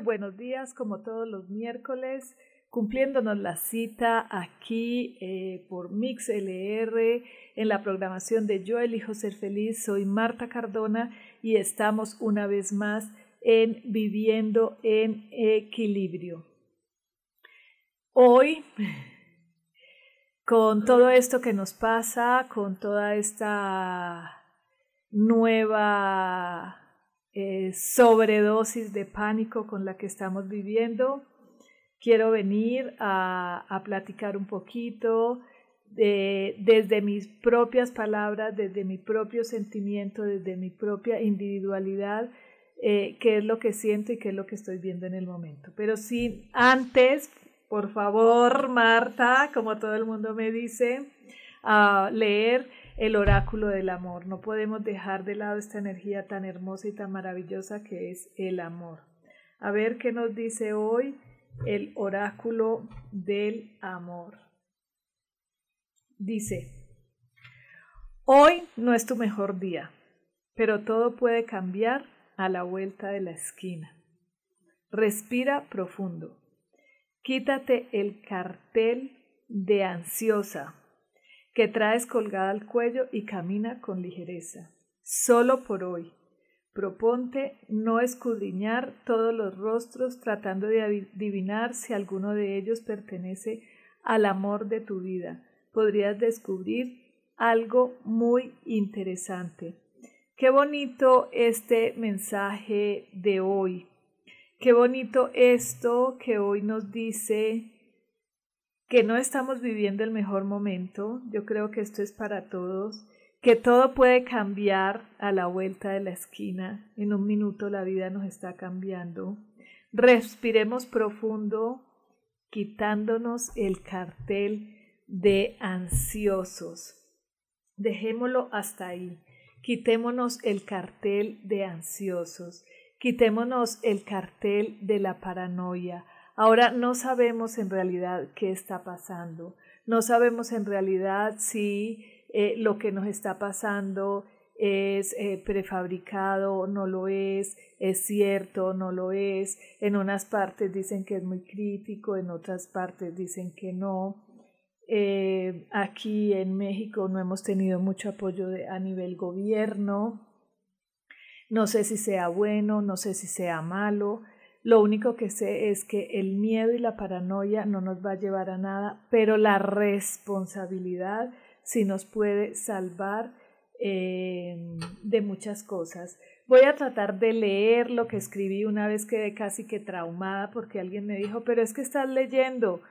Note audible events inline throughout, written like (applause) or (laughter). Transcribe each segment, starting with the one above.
Buenos días, como todos los miércoles, cumpliéndonos la cita aquí eh, por MixLR en la programación de Yo elijo ser feliz. Soy Marta Cardona y estamos una vez más en Viviendo en Equilibrio. Hoy, con todo esto que nos pasa, con toda esta nueva eh, sobredosis de pánico con la que estamos viviendo. Quiero venir a, platicar un poquito de, desde mis propias palabras, desde mi propio sentimiento, desde mi propia individualidad, eh, qué es lo que siento y qué es lo que estoy viendo en el momento. Pero sí, antes, por favor, Marta, como todo el mundo me dice, a leer el oráculo del amor. No podemos dejar de lado esta energía tan hermosa y tan maravillosa que es el amor. A ver qué nos dice hoy el oráculo del amor. Dice, hoy no es tu mejor día, pero todo puede cambiar a la vuelta de la esquina. Respira profundo. Quítate el cartel de ansiosa, que traes colgada al cuello y camina con ligereza. Solo por hoy. Proponte no escudriñar todos los rostros tratando de adivinar si alguno de ellos pertenece al amor de tu vida. Podrías descubrir algo muy interesante. Qué bonito este mensaje de hoy. Qué bonito esto que hoy nos dice que no estamos viviendo el mejor momento, yo creo que esto es para todos, que todo puede cambiar a la vuelta de la esquina, en un minuto la vida nos está cambiando. Respiremos profundo, quitándonos el cartel de ansiosos. Dejémoslo hasta ahí. Quitémonos el cartel de ansiosos. Quitémonos el cartel de la paranoia. Ahora no sabemos en realidad qué está pasando, no sabemos en realidad si eh, lo que nos está pasando es eh, prefabricado no lo es, es cierto no lo es. En unas partes dicen que es muy crítico, en otras partes dicen que no. Eh, aquí en México no hemos tenido mucho apoyo a nivel gobierno. No sé si sea bueno, no sé si sea malo. Lo único que sé es que el miedo y la paranoia no nos va a llevar a nada, pero la responsabilidad sí nos puede salvar eh, de muchas cosas. Voy a tratar de leer lo que escribí una vez quedé casi que traumada porque alguien me dijo, pero es que estás leyendo.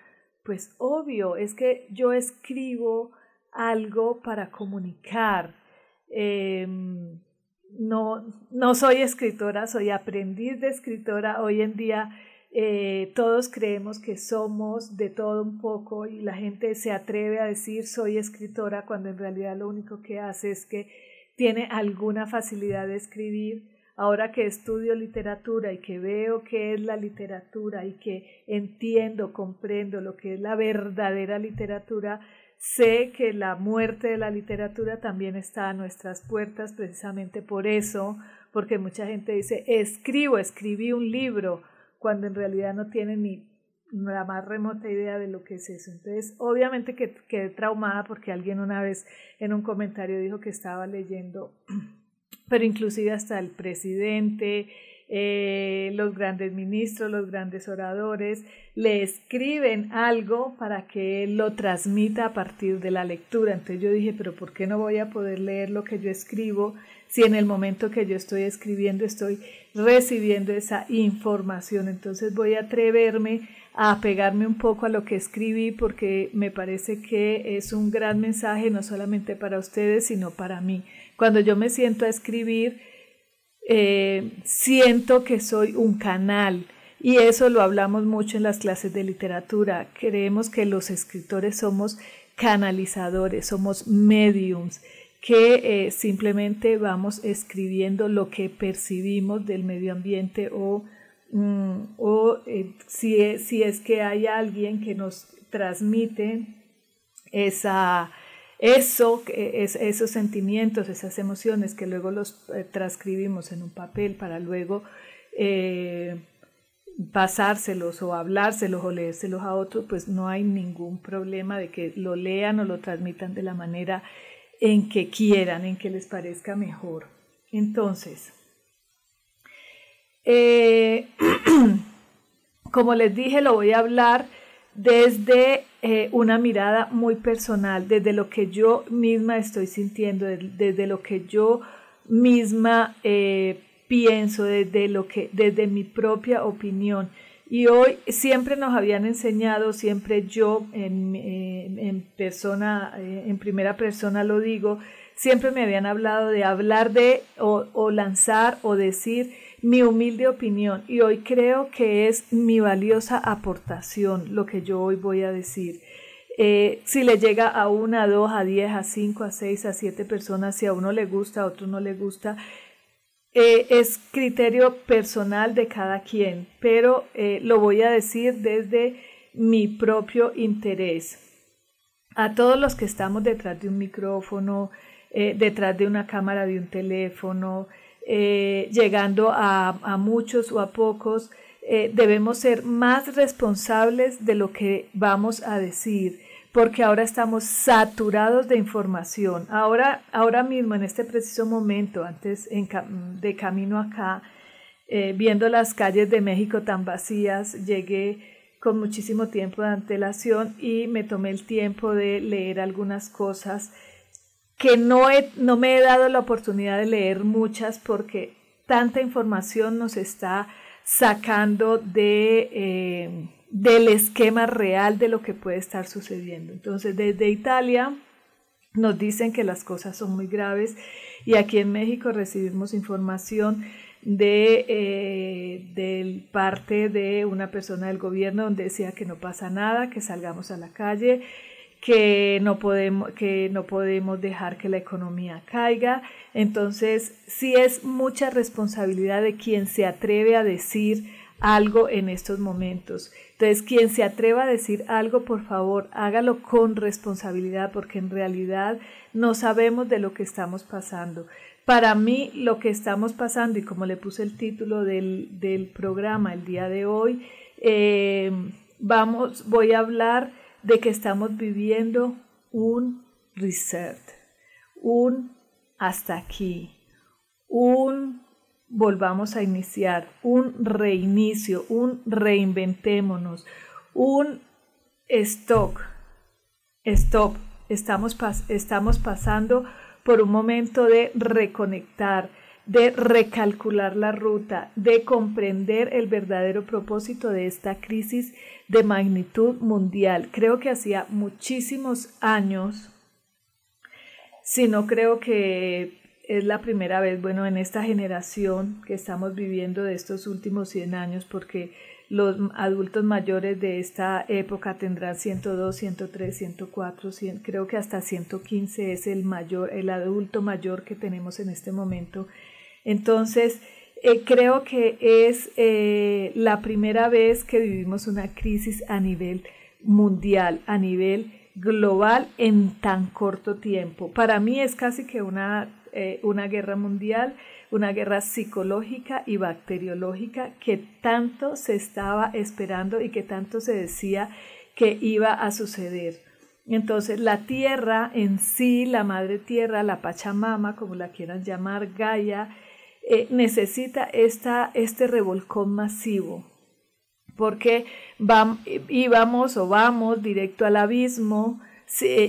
Pues obvio, es que yo escribo algo para comunicar. Eh, no, no soy escritora, soy aprendiz de escritora. Hoy en día eh, todos creemos que somos de todo un poco y la gente se atreve a decir soy escritora cuando en realidad lo único que hace es que tiene alguna facilidad de escribir. Ahora que estudio literatura y que veo qué es la literatura y que entiendo, comprendo lo que es la verdadera literatura, Sé que la muerte de la literatura también está a nuestras puertas precisamente por eso, porque mucha gente dice, escribo, escribí un libro, cuando en realidad no tiene ni la más remota idea de lo que es eso. Entonces, obviamente que quedé traumada porque alguien una vez en un comentario dijo que estaba leyendo, (clears throat) pero inclusive hasta el presidente, eh, los grandes ministros, los grandes oradores, le escriben algo para que él lo transmita a partir de la lectura. Entonces yo dije, pero ¿por qué no voy a poder leer lo que yo escribo si en el momento que yo estoy escribiendo estoy recibiendo esa información? Entonces voy a atreverme a pegarme un poco a lo que escribí porque me parece que es un gran mensaje no solamente para ustedes, sino para mí. Cuando yo me siento a escribir, eh, siento que soy un canal y eso lo hablamos mucho en las clases de literatura. Creemos que los escritores somos canalizadores, somos mediums, que eh, simplemente vamos escribiendo lo que percibimos del medio ambiente o, mm, o eh, si, es, si es que hay alguien que nos transmite esa, eso, es, esos sentimientos, esas emociones que luego los eh, transcribimos en un papel para luego eh, pasárselos o hablárselos o leérselos a otros, pues no hay ningún problema de que lo lean o lo transmitan de la manera en que quieran, en que les parezca mejor. Entonces, eh, (clears throat) como les dije, lo voy a hablar desde eh, una mirada muy personal, desde lo que yo misma estoy sintiendo, desde, lo que yo misma eh, pienso, desde, lo que, desde mi propia opinión. Y hoy siempre nos habían enseñado, siempre yo en, en persona, eh, en primera persona lo digo, siempre me habían hablado de hablar de o, o lanzar o decir mi humilde opinión y hoy creo que es mi valiosa aportación lo que yo hoy voy a decir. Eh, si le llega a una, a dos, a diez, a cinco, a seis, a siete personas, si a uno le gusta, a otro no le gusta, eh, es criterio personal de cada quien, pero eh, lo voy a decir desde mi propio interés. A todos los que estamos detrás de un micrófono, detrás de una cámara de un teléfono, eh, llegando a, muchos o a pocos, eh, debemos ser más responsables de lo que vamos a decir, porque ahora estamos saturados de información. Ahora, ahora mismo, en este preciso momento, antes de camino acá, eh, viendo las calles de México tan vacías, llegué con muchísimo tiempo de antelación y me tomé el tiempo de leer algunas cosas que no, no me he dado la oportunidad de leer muchas porque tanta información nos está sacando de, eh, del esquema real de lo que puede estar sucediendo. Entonces, desde Italia nos dicen que las cosas son muy graves y aquí en México recibimos información de, eh, de parte de una persona del gobierno donde decía que no pasa nada, que salgamos a la calle, que no podemos, que no podemos dejar que la economía caiga. Entonces, sí es mucha responsabilidad de quien se atreve a decir algo en estos momentos. Entonces, quien se atreva a decir algo, por favor, hágalo con responsabilidad, porque en realidad no sabemos de lo que estamos pasando. Para mí, lo que estamos pasando, y como le puse el título del, del programa el día de hoy, eh, vamos, voy a hablar de que estamos viviendo un reset, un hasta aquí, un volvamos a iniciar, un reinicio, un reinventémonos, un stop, stop. Estamos, estamos pasando por un momento de reconectar, de recalcular la ruta, de comprender el verdadero propósito de esta crisis de magnitud mundial. Creo que hacía muchísimos años, si no creo que es la primera vez, bueno, en esta generación que estamos viviendo de estos últimos 100 años, porque los adultos mayores de esta época tendrán 102, 103, 104, creo que hasta 115 es el mayor, el adulto mayor que tenemos en este momento. Entonces, eh, creo que es eh, la primera vez que vivimos una crisis a nivel mundial, a nivel global en tan corto tiempo. Para mí es casi que una, eh, una guerra mundial, una guerra psicológica y bacteriológica que tanto se estaba esperando y que tanto se decía que iba a suceder. Entonces la tierra en sí, la madre tierra, la Pachamama, como la quieran llamar, Gaia, eh, necesita esta, este revolcón masivo, porque íbamos o vamos directo al abismo,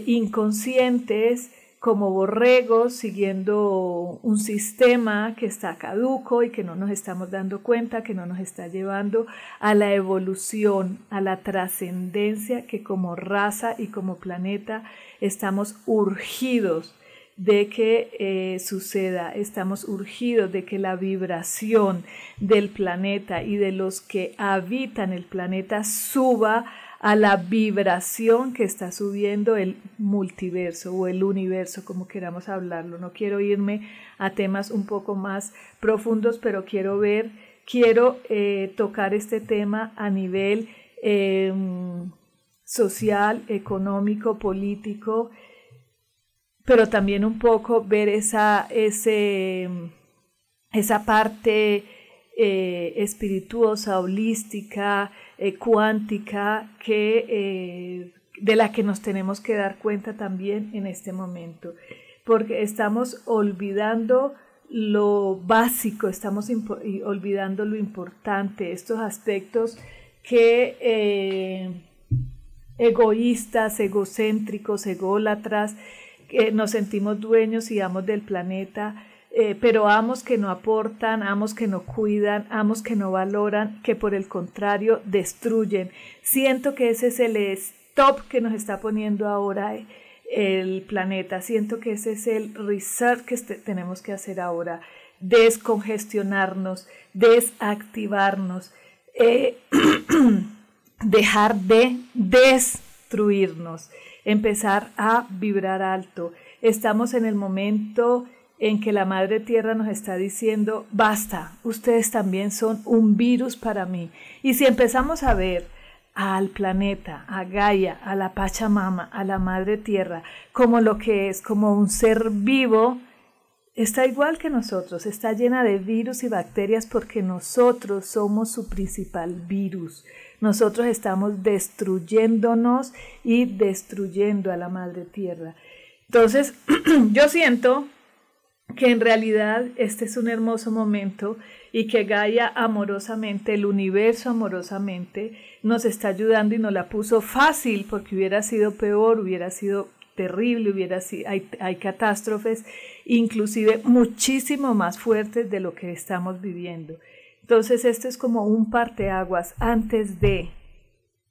inconscientes, como borregos siguiendo un sistema que está caduco y que no nos estamos dando cuenta, que no nos está llevando a la evolución, a la trascendencia que como raza y como planeta estamos urgidos de que eh, suceda, estamos urgidos de que la vibración del planeta y de los que habitan el planeta suba a la vibración que está subiendo el multiverso o el universo, como queramos hablarlo. No quiero irme a temas un poco más profundos, pero quiero ver, quiero eh, tocar este tema a nivel em, social, económico, político, pero también un poco ver esa, ese, esa parte eh, espirituosa, holística, eh, cuántica que, eh, de la que nos tenemos que dar cuenta también en este momento, porque estamos olvidando lo básico, estamos olvidando lo importante, estos aspectos que eh, egoístas, egocéntricos, ególatras, que nos sentimos dueños y amos del planeta, eh, pero amos que no aportan, amos que no cuidan, amos que no valoran, que por el contrario destruyen. Siento que ese es el stop que nos está poniendo ahora el planeta, siento que ese es el research que este, tenemos que hacer ahora, descongestionarnos, desactivarnos, eh, (clears throat) dejar de destruirnos, empezar a vibrar alto. Estamos en el momento en que la Madre Tierra nos está diciendo, basta, ustedes también son un virus para mí. Y si empezamos a ver al planeta, a Gaia, a la Pachamama, a la Madre Tierra, como lo que es, como un ser vivo, está igual que nosotros, está llena de virus y bacterias porque nosotros somos su principal virus. Nosotros estamos destruyéndonos y destruyendo a la Madre Tierra. Entonces, (clears throat) yo siento que en realidad este es un hermoso momento y que Gaia amorosamente, el universo amorosamente, nos está ayudando y nos la puso fácil porque hubiera sido peor, hubiera sido terrible, hubiera sido, hay, hay catástrofes inclusive muchísimo más fuertes de lo que estamos viviendo. Entonces esto es como un parteaguas antes de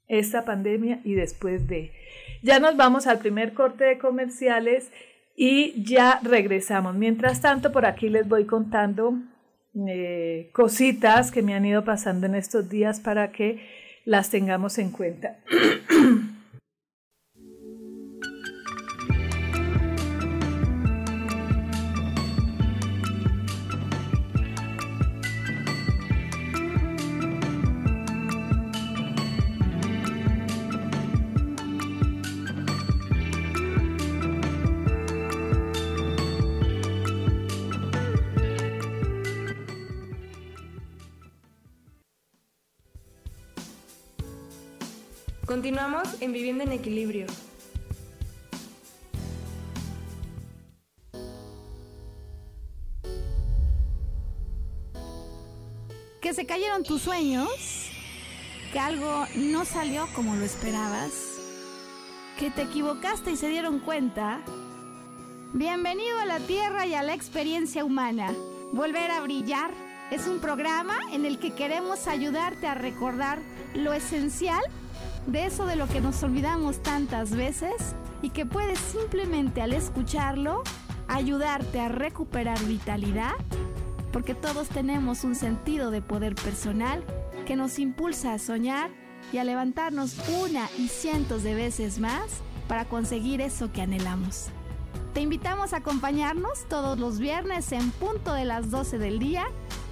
esta pandemia y después de. Ya nos vamos al primer corte de comerciales y ya regresamos. Mientras tanto, por aquí les voy contando eh, cositas que me han ido pasando en estos días para que las tengamos en cuenta. (clears throat) Continuamos en Vivienda en Equilibrio. Que se cayeron tus sueños, que algo no salió como lo esperabas, que te equivocaste y se dieron cuenta. Bienvenido a la Tierra y a la experiencia humana. Volver a brillar es un programa en el que queremos ayudarte a recordar lo esencial de eso de lo que nos olvidamos tantas veces y que puedes simplemente al escucharlo ayudarte a recuperar vitalidad, porque todos tenemos un sentido de poder personal que nos impulsa a soñar y a levantarnos una y cientos de veces más para conseguir eso que anhelamos. Te invitamos a acompañarnos todos los viernes en punto de las 12 del día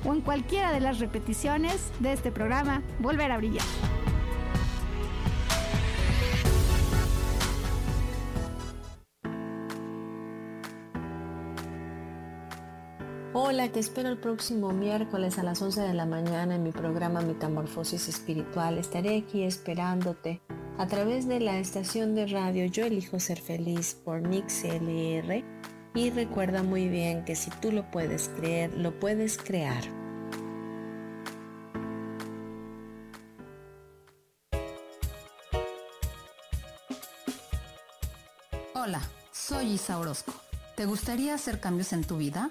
o en cualquiera de las repeticiones de este programa Volver a Brillar. Hola, te espero el próximo miércoles a las 11 de la mañana en mi programa Metamorfosis Espiritual. Estaré aquí esperándote a través de la estación de radio Yo Elijo Ser Feliz por Mix LR Y recuerda muy bien que si tú lo puedes creer, lo puedes crear. Hola, soy Isa Orozco. ¿Te gustaría hacer cambios en tu vida?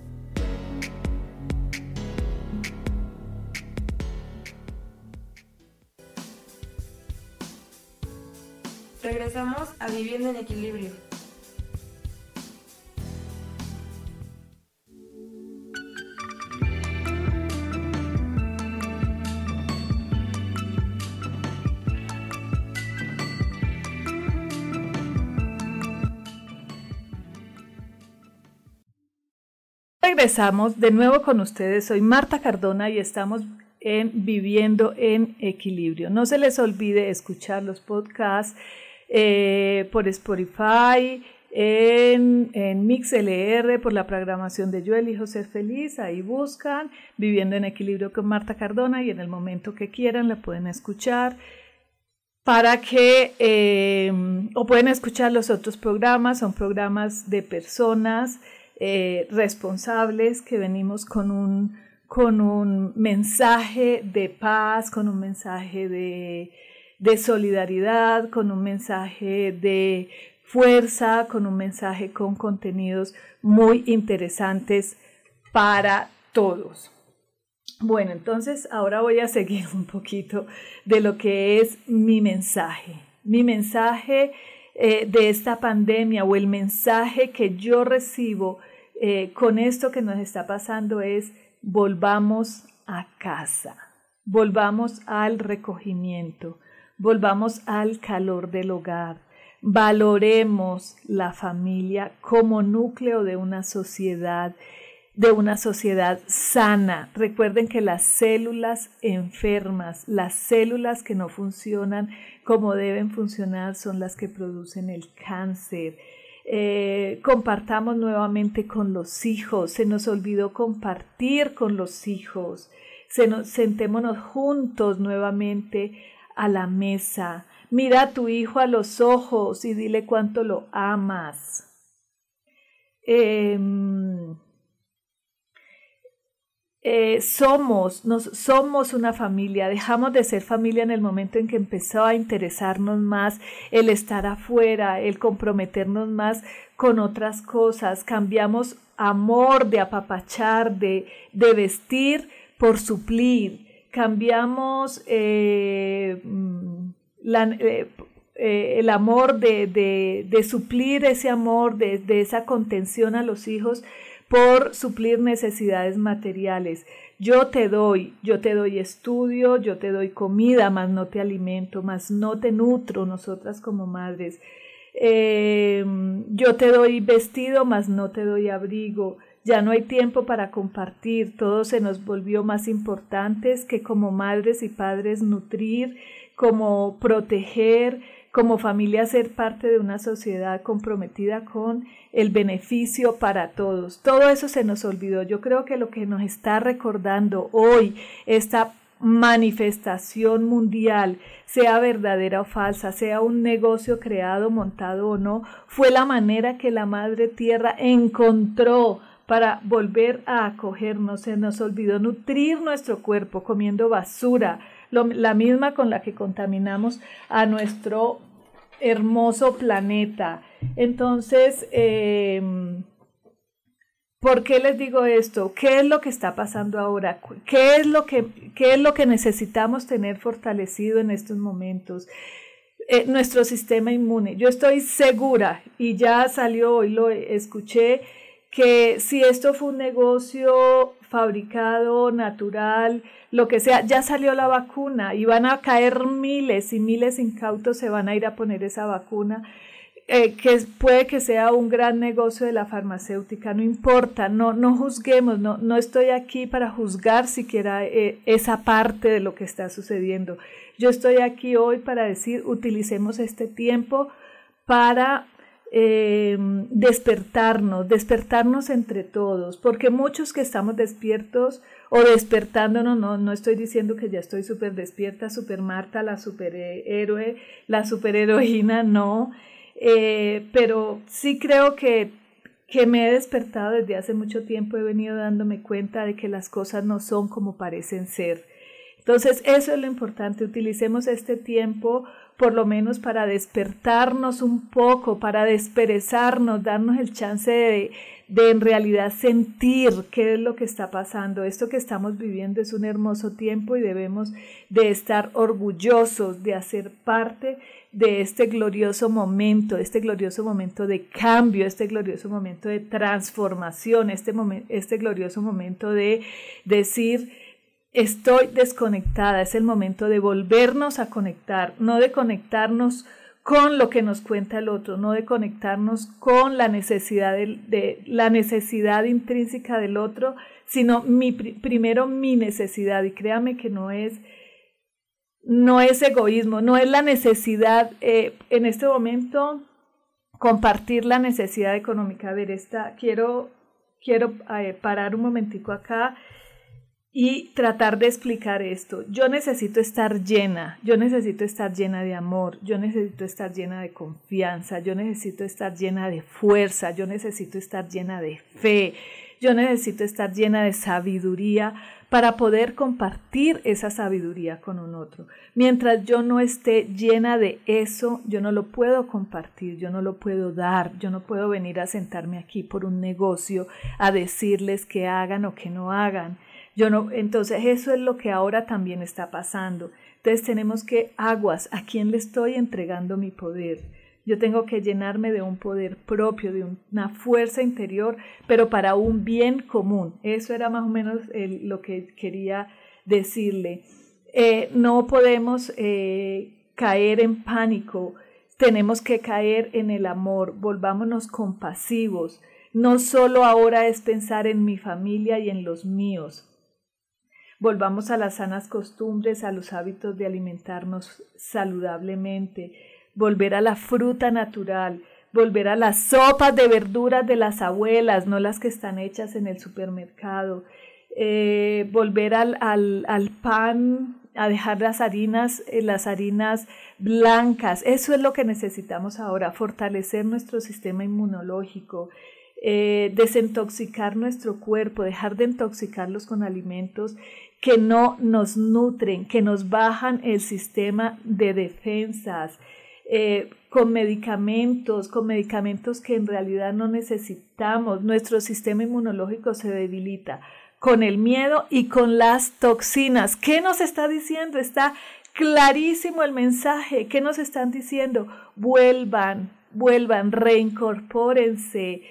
Regresamos a Viviendo en Equilibrio. Regresamos de nuevo con ustedes. Soy Marta Cardona y estamos en Viviendo en Equilibrio. No se les olvide escuchar los podcasts eh, por Spotify, en, en MixLR, por la programación de Yo Elijo Ser Feliz. Ahí buscan Viviendo en Equilibrio con Marta Cardona y en el momento que quieran la pueden escuchar para que, eh, o pueden escuchar los otros programas, son programas de personas eh, responsables que venimos con un, con un mensaje de paz, con un mensaje de, de solidaridad, con un mensaje de fuerza, con un mensaje con contenidos muy interesantes para todos. Bueno, entonces ahora voy a seguir un poquito de lo que es mi mensaje. Mi mensaje eh, de esta pandemia o el mensaje que yo recibo eh, con esto que nos está pasando es volvamos a casa, volvamos al recogimiento, volvamos al calor del hogar, valoremos la familia como núcleo de una sociedad de una sociedad sana. Recuerden que las células enfermas, las células que no funcionan como deben funcionar son las que producen el cáncer, eh, compartamos nuevamente con los hijos, se nos olvidó compartir con los hijos, se nos, sentémonos juntos nuevamente a la mesa, mira a tu hijo a los ojos y dile cuánto lo amas. Em, eh, somos, nos, somos una familia, dejamos de ser familia en el momento en que empezó a interesarnos más el estar afuera, el comprometernos más con otras cosas, cambiamos amor de apapachar, de, de vestir por suplir, cambiamos eh, mm, eh, el amor de, de, suplir ese amor, de, de esa contención a los hijos por suplir necesidades materiales. Yo te doy, yo te doy estudio, yo te doy comida, más no te alimento, más no te nutro nosotras como madres. Eh, yo te doy vestido, más no te doy abrigo. Ya no hay tiempo para compartir, todo se nos volvió más importantes que como madres y padres nutrir, como proteger, como familia ser parte de una sociedad comprometida con el beneficio para todos. Todo eso se nos olvidó. Yo creo que lo que nos está recordando hoy esta manifestación mundial, sea verdadera o falsa, sea un negocio creado, montado o no, fue la manera que la Madre Tierra encontró para volver a acogernos. Se nos olvidó nutrir nuestro cuerpo comiendo basura, la misma con la que contaminamos a nuestro hermoso planeta. Entonces, em, ¿por qué les digo esto? ¿Qué es lo que está pasando ahora? ¿Qué es lo que, qué es lo que necesitamos tener fortalecido en estos momentos? eh, nuestro sistema inmune. Yo estoy segura, y ya salió hoy, lo escuché, que si esto fue un negocio fabricado, natural, lo que sea, ya salió la vacuna y van a caer miles y miles incautos se van a ir a poner esa vacuna. Eh, que puede que sea un gran negocio de la farmacéutica, no importa, no, no juzguemos, no, no estoy aquí para juzgar siquiera eh, esa parte de lo que está sucediendo. Yo estoy aquí hoy para decir, utilicemos este tiempo para eh, despertarnos, despertarnos entre todos, porque muchos que estamos despiertos o despertándonos, no, no estoy diciendo que ya estoy súper despierta, super Marta, la superhéroe, la superheroína, no, eh, pero sí creo que, que me he despertado desde hace mucho tiempo, he venido dándome cuenta de que las cosas no son como parecen ser. Entonces, eso es lo importante, utilicemos este tiempo por lo menos para despertarnos un poco, para desperezarnos, darnos el chance de, de en realidad sentir qué es lo que está pasando. Esto que estamos viviendo es un hermoso tiempo y debemos de estar orgullosos de hacer parte de este glorioso momento, este glorioso momento de cambio, este glorioso momento de transformación, este, este glorioso momento de decir, estoy desconectada, es el momento de volvernos a conectar, no de conectarnos con lo que nos cuenta el otro, no de conectarnos con la necesidad de, la necesidad intrínseca del otro, sino mi, primero mi necesidad y créame que no es no es egoísmo, no es la necesidad eh, en este momento compartir la necesidad económica. A ver, esta, quiero, quiero eh, parar un momentico acá y tratar de explicar esto. Yo necesito estar llena, yo necesito estar llena de amor, yo necesito estar llena de confianza, yo necesito estar llena de fuerza, yo necesito estar llena de fe, yo necesito estar llena de sabiduría para poder compartir esa sabiduría con un otro. Mientras yo no esté llena de eso, yo no lo puedo compartir, yo no lo puedo dar, yo no puedo venir a sentarme aquí por un negocio a decirles que hagan o que no hagan. Entonces eso es lo que ahora también está pasando. Entonces tenemos que aguas, ¿a quién le estoy entregando mi poder? Yo tengo que llenarme de un poder propio, de una fuerza interior, pero para un bien común. Eso era más o menos lo que quería decirle. Eh, no podemos eh, caer en pánico, tenemos que caer en el amor, volvámonos compasivos. No solo ahora es pensar en mi familia y en los míos, volvamos a las sanas costumbres, a los hábitos de alimentarnos saludablemente, volver a la fruta natural, volver a las sopas de verduras de las abuelas, no las que están hechas en el supermercado, eh, volver al, al, al, pan, a dejar las harinas, eh, las harinas blancas. Eso es lo que necesitamos ahora, fortalecer nuestro sistema inmunológico, eh, desintoxicar nuestro cuerpo, dejar de intoxicarlos con alimentos que no nos nutren, que nos bajan el sistema de defensas, eh, con medicamentos, con medicamentos que en realidad no necesitamos. Nuestro sistema inmunológico se debilita con el miedo y con las toxinas. ¿Qué nos está diciendo? Está clarísimo el mensaje. ¿Qué nos están diciendo? Vuelvan, vuelvan, reincorpórense,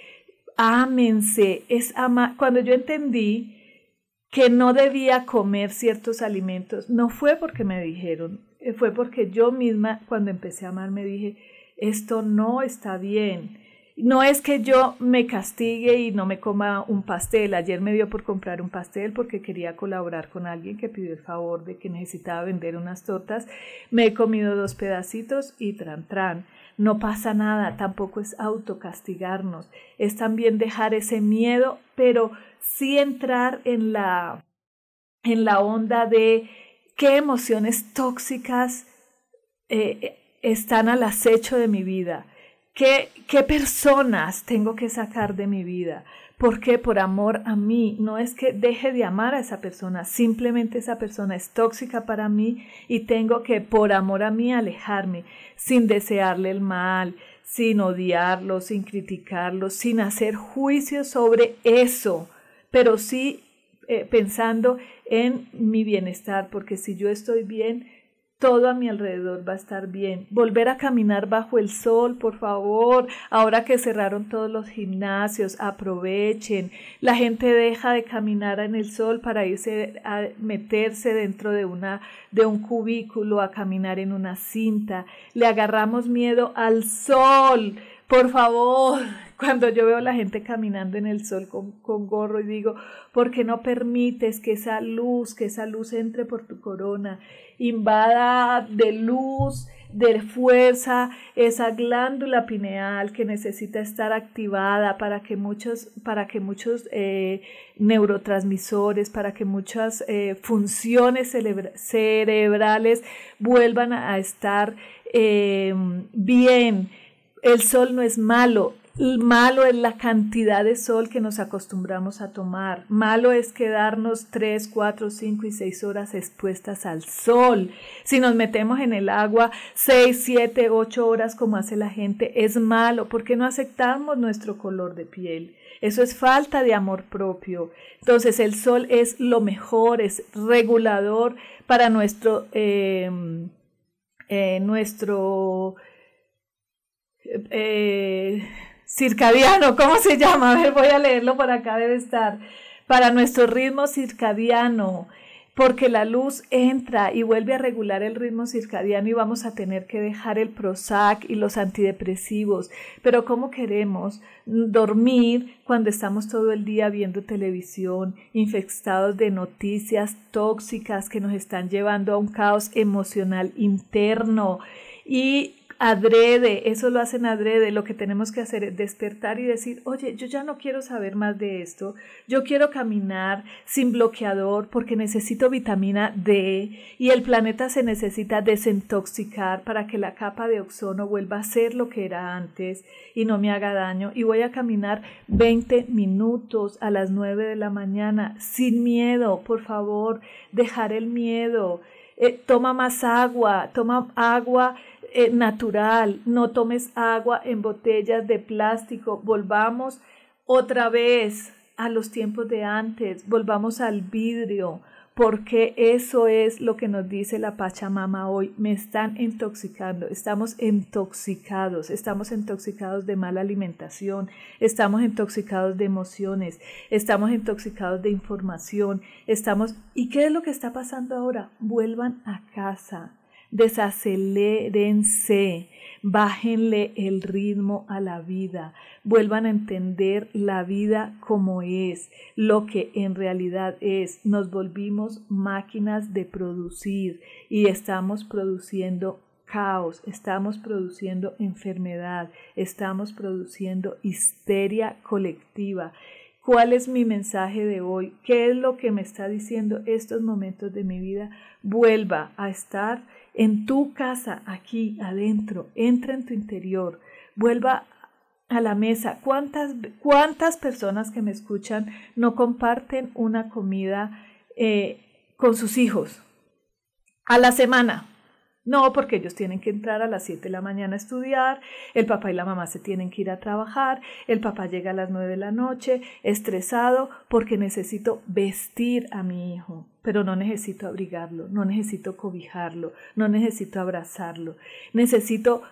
ámense. Es ama Cuando yo entendí que no debía comer ciertos alimentos, no fue porque me dijeron, eh, fue porque yo misma cuando empecé a amar me dije, esto no está bien. No es que yo me castigue y no me coma un pastel. Ayer me dio por comprar un pastel porque quería colaborar con alguien que pidió el favor de que necesitaba vender unas tortas. Me he comido dos pedacitos y tran tran. No pasa nada, tampoco es autocastigarnos, es también dejar ese miedo, pero sí entrar en la, en la onda de qué emociones tóxicas eh, están al acecho de mi vida, qué, qué personas tengo que sacar de mi vida, porque por amor a mí, no es que deje de amar a esa persona, simplemente esa persona es tóxica para mí y tengo que por amor a mí alejarme sin desearle el mal, sin odiarlo, sin criticarlo, sin hacer juicio sobre eso. Pero sí eh, pensando en mi bienestar, porque si yo estoy bien, todo a mi alrededor va a estar bien. Volver a caminar bajo el sol, por favor. Ahora que cerraron todos los gimnasios, aprovechen. La gente deja de caminar en el sol para irse a meterse dentro de una de un cubículo, a caminar en una cinta. Le agarramos miedo al sol. Por favor, (laughs) cuando yo veo a la gente caminando en el sol con, con, gorro y digo, ¿por qué no permites que esa luz, que esa luz entre por tu corona invada de luz, de fuerza, esa glándula pineal que necesita estar activada para que muchos, para que muchos eh, neurotransmisores, para que muchas eh, funciones cerebrales vuelvan a estar eh, bien. El sol no es malo, Malo es la cantidad de sol que nos acostumbramos a tomar. Malo es quedarnos 3, 4, 5 y 6 horas expuestas al sol. Si nos metemos en el agua 6, 7, 8 horas como hace la gente, es malo porque no aceptamos nuestro color de piel. Eso es falta de amor propio. Entonces el sol es lo mejor, es regulador para nuestro, eh, eh, nuestro eh, circadiano, ¿cómo se llama? A ver, voy a leerlo por acá, debe estar. Para nuestro ritmo circadiano, porque la luz entra y vuelve a regular el ritmo circadiano y vamos a tener que dejar el Prozac y los antidepresivos. Pero ¿cómo queremos dormir cuando estamos todo el día viendo televisión, infectados de noticias tóxicas que nos están llevando a un caos emocional interno? Y adrede, eso lo hacen adrede, lo que tenemos que hacer es despertar y decir, oye, yo ya no quiero saber más de esto, yo quiero caminar sin bloqueador porque necesito vitamina D y el planeta se necesita desintoxicar para que la capa de ozono vuelva a ser lo que era antes y no me haga daño y voy a caminar 20 minutos a las 9 de la mañana sin miedo, por favor, dejar el miedo. Eh, toma más agua, toma agua eh, natural, no tomes agua en botellas de plástico, volvamos otra vez a los tiempos de antes, volvamos al vidrio, porque eso es lo que nos dice la Pachamama hoy. Me están intoxicando, estamos intoxicados, estamos intoxicados de mala alimentación, estamos intoxicados de emociones, estamos intoxicados de información, estamos... ¿Y qué es lo que está pasando ahora? Vuelvan a casa, desacelérense, bájenle el ritmo a la vida, vuelvan a entender la vida como es, lo que en realidad es. Nos volvimos máquinas de producir y estamos produciendo caos, estamos produciendo enfermedad, estamos produciendo histeria colectiva. ¿Cuál es mi mensaje de hoy? ¿Qué es lo que me está diciendo estos momentos de mi vida? Vuelva a estar en tu casa, aquí adentro, entra en tu interior, vuelva a la mesa. ¿Cuántas, cuántas personas que me escuchan no comparten una comida eh, con sus hijos a la semana? No, porque ellos tienen que entrar a las 7 de la mañana a estudiar, el papá y la mamá se tienen que ir a trabajar, el papá llega a las 9 de la noche estresado porque necesito vestir a mi hijo, pero no necesito abrigarlo, no necesito cobijarlo, no necesito abrazarlo, necesito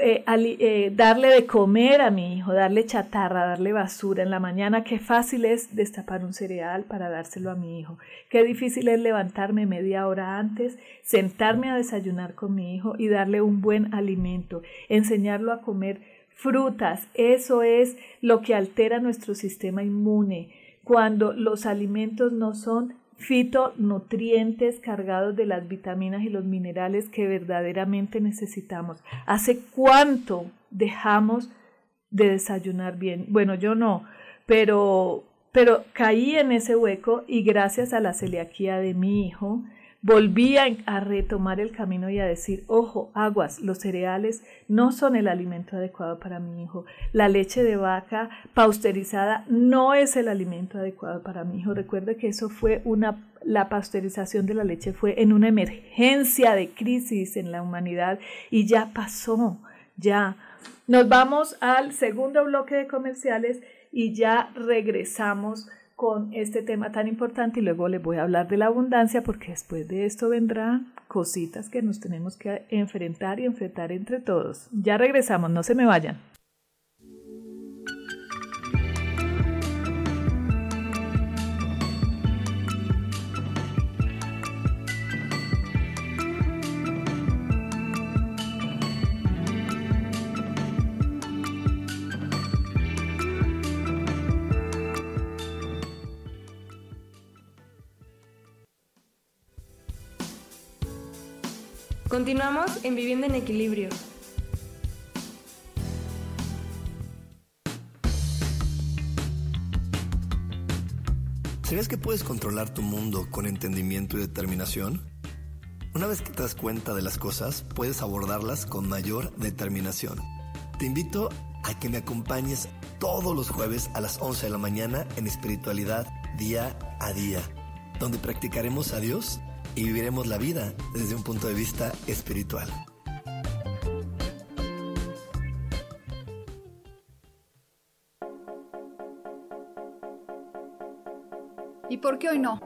eh, eh, darle de comer a mi hijo, darle chatarra, darle basura en la mañana, qué fácil es destapar un cereal para dárselo a mi hijo, qué difícil es levantarme media hora antes, sentarme a desayunar con mi hijo y darle un buen alimento, enseñarlo a comer frutas, eso es lo que altera nuestro sistema inmune. Cuando los alimentos no son fitonutrientes cargados de las vitaminas y los minerales que verdaderamente necesitamos. ¿Hace cuánto dejamos de desayunar bien? Bueno, yo no, pero, pero caí en ese hueco y gracias a la celiaquía de mi hijo, volví a, retomar el camino y a decir, ojo, aguas, los cereales no son el alimento adecuado para mi hijo. La leche de vaca pausterizada no es el alimento adecuado para mi hijo. Recuerde que eso fue una, la pasteurización de la leche fue en una emergencia de crisis en la humanidad y ya pasó, ya. Nos vamos al segundo bloque de comerciales y ya regresamos con este tema tan importante y luego les voy a hablar de la abundancia porque después de esto vendrán cositas que nos tenemos que enfrentar y enfrentar entre todos. Ya regresamos, no se me vayan. Continuamos en Vivienda en Equilibrio. ¿Sabías que puedes controlar tu mundo con entendimiento y determinación? Una vez que te das cuenta de las cosas, puedes abordarlas con mayor determinación. Te invito a que me acompañes todos los jueves a las 11 de la mañana en espiritualidad día a día, donde practicaremos a Dios y viviremos la vida desde un punto de vista espiritual. ¿Y por qué hoy no?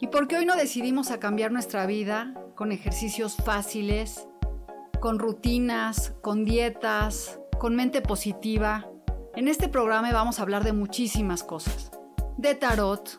¿Y por qué hoy no decidimos a cambiar nuestra vida con ejercicios fáciles, con rutinas, con dietas, con mente positiva? En este programa vamos a hablar de muchísimas cosas. De tarot,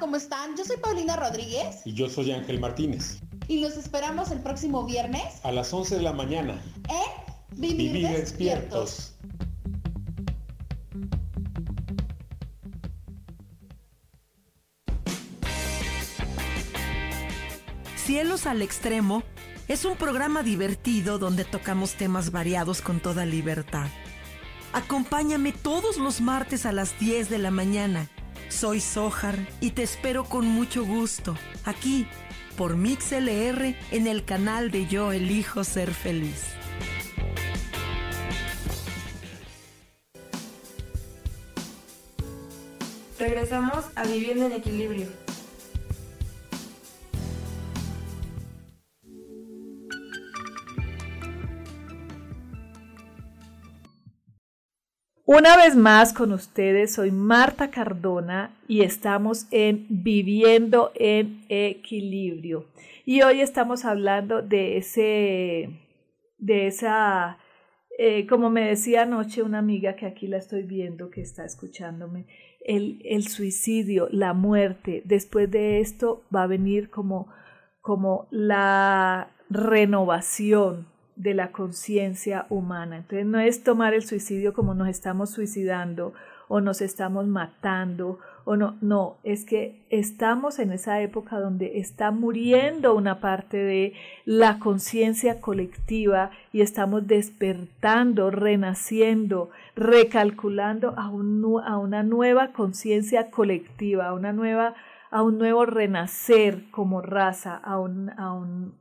¿Cómo están? Yo soy Paulina Rodríguez. Y yo soy Ángel Martínez. Y los esperamos el próximo viernes. A las 11 de la mañana. En Vivir, despiertos. Cielos al Extremo es un programa divertido donde tocamos temas variados con toda libertad. Acompáñame todos los martes a las 10 de la mañana soy Sohar y te espero con mucho gusto aquí por MixLR en el canal de Yo Elijo Ser Feliz. Regresamos a Viviendo en Equilibrio. Una vez más con ustedes, soy Marta Cardona y estamos en Viviendo en Equilibrio. Y hoy estamos hablando de ese, de esa, eh, como me decía anoche una amiga que aquí la estoy viendo, que está escuchándome, el, el suicidio, la muerte. Después de esto va a venir como, como la renovación, de la conciencia humana. Entonces no es tomar el suicidio como nos estamos suicidando o nos estamos matando o no, no, es que estamos en esa época donde está muriendo una parte de la conciencia colectiva y estamos despertando, renaciendo, recalculando a, un, a una nueva conciencia colectiva, a una nueva a un nuevo renacer como raza, a un, a un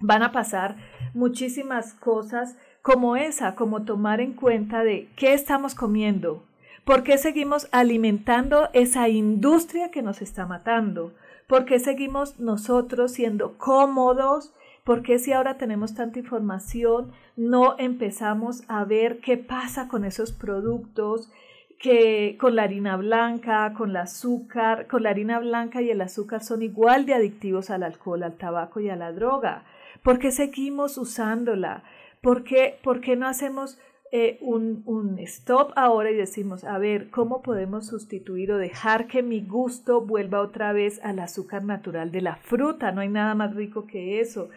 van a pasar muchísimas cosas como esa, como tomar en cuenta de qué estamos comiendo, por qué seguimos alimentando esa industria que nos está matando, por qué seguimos nosotros siendo cómodos, por qué si ahora tenemos tanta información no empezamos a ver qué pasa con esos productos, que con la harina blanca, con el azúcar, con la harina blanca y el azúcar son igual de adictivos al alcohol, al tabaco y a la droga. ¿Por qué seguimos usándola? ¿Por qué, por qué no hacemos eh, un, un, stop ahora y decimos, a ver, ¿cómo podemos sustituir o dejar que mi gusto vuelva otra vez al azúcar natural de la fruta? No hay nada más rico que eso.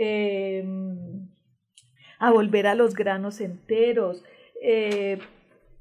Em, a volver a los granos enteros. Eh,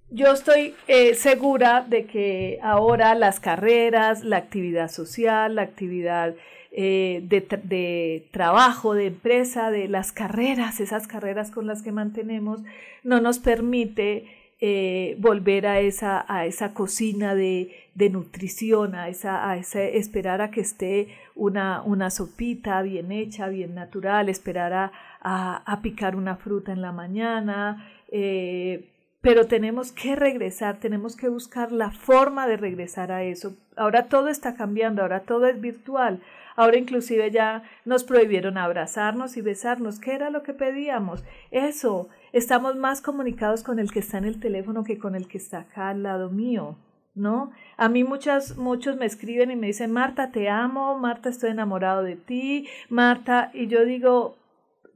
yo estoy eh, segura de que ahora las carreras, la actividad social, la actividad eh, de, trabajo, de empresa, de las carreras, esas carreras con las que mantenemos, no nos permite eh, volver a esa, a esa cocina de, de nutrición, a, esa, a esperar a que esté una, una sopita bien hecha, bien natural, esperar a, a, picar una fruta en la mañana. Eh, pero tenemos que regresar, tenemos que buscar la forma de regresar a eso. Ahora todo está cambiando, ahora todo es virtual. Ahora inclusive ya nos prohibieron abrazarnos y besarnos. ¿Qué era lo que pedíamos? Eso. Estamos más comunicados con el que está en el teléfono que con el que está acá al lado mío. ¿No? A mí muchas, muchos me escriben y me dicen, Marta, te amo, Marta, estoy enamorado de ti, Marta, y yo digo,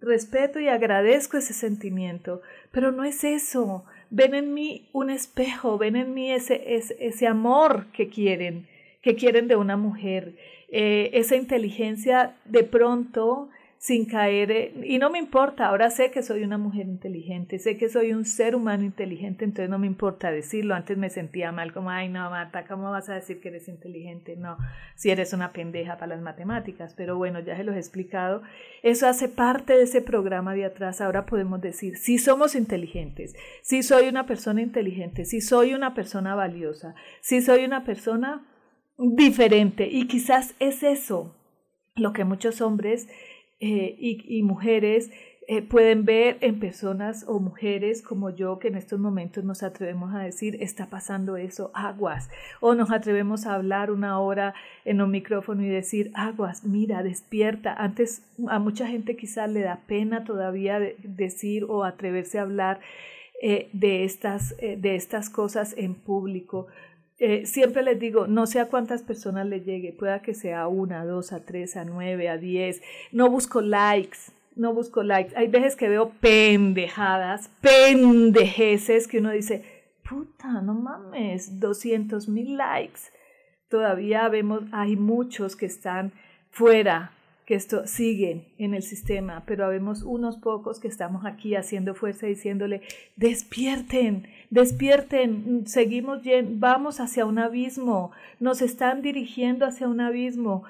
respeto y agradezco ese sentimiento, pero no es eso. Ven en mí un espejo, ven en mí ese, ese, ese amor que quieren, que quieren de una mujer. Eh, esa inteligencia de pronto sin caer, y no me importa, ahora sé que soy una mujer inteligente, sé que soy un ser humano inteligente, entonces no me importa decirlo, antes me sentía mal como, ay no, Marta, ¿cómo vas a decir que eres inteligente? No, si eres una pendeja para las matemáticas, pero bueno, ya se los he explicado, eso hace parte de ese programa de atrás, ahora podemos decir, si somos inteligentes, si soy una persona inteligente, si soy una persona valiosa, si soy una persona diferente. Y quizás es eso lo que muchos hombres eh, y, mujeres eh, pueden ver en personas o mujeres como yo que en estos momentos nos atrevemos a decir está pasando eso, aguas, o nos atrevemos a hablar una hora en un micrófono y decir aguas, mira, despierta. Antes a mucha gente quizás le da pena todavía decir o atreverse a hablar eh, de, estas, de estas cosas en público, eh, siempre les digo, no sé a cuántas personas le llegue, pueda que sea a una, a dos, a tres, a nueve, a diez. No busco likes, no busco likes. Hay veces que veo pendejadas, pendejeces que uno dice, puta, no mames, doscientos mil likes. Todavía vemos, hay muchos que están fuera que esto sigue en el sistema, pero habemos unos pocos que estamos aquí haciendo fuerza diciéndole, despierten, despierten, seguimos, vamos hacia un abismo, nos están dirigiendo hacia un abismo.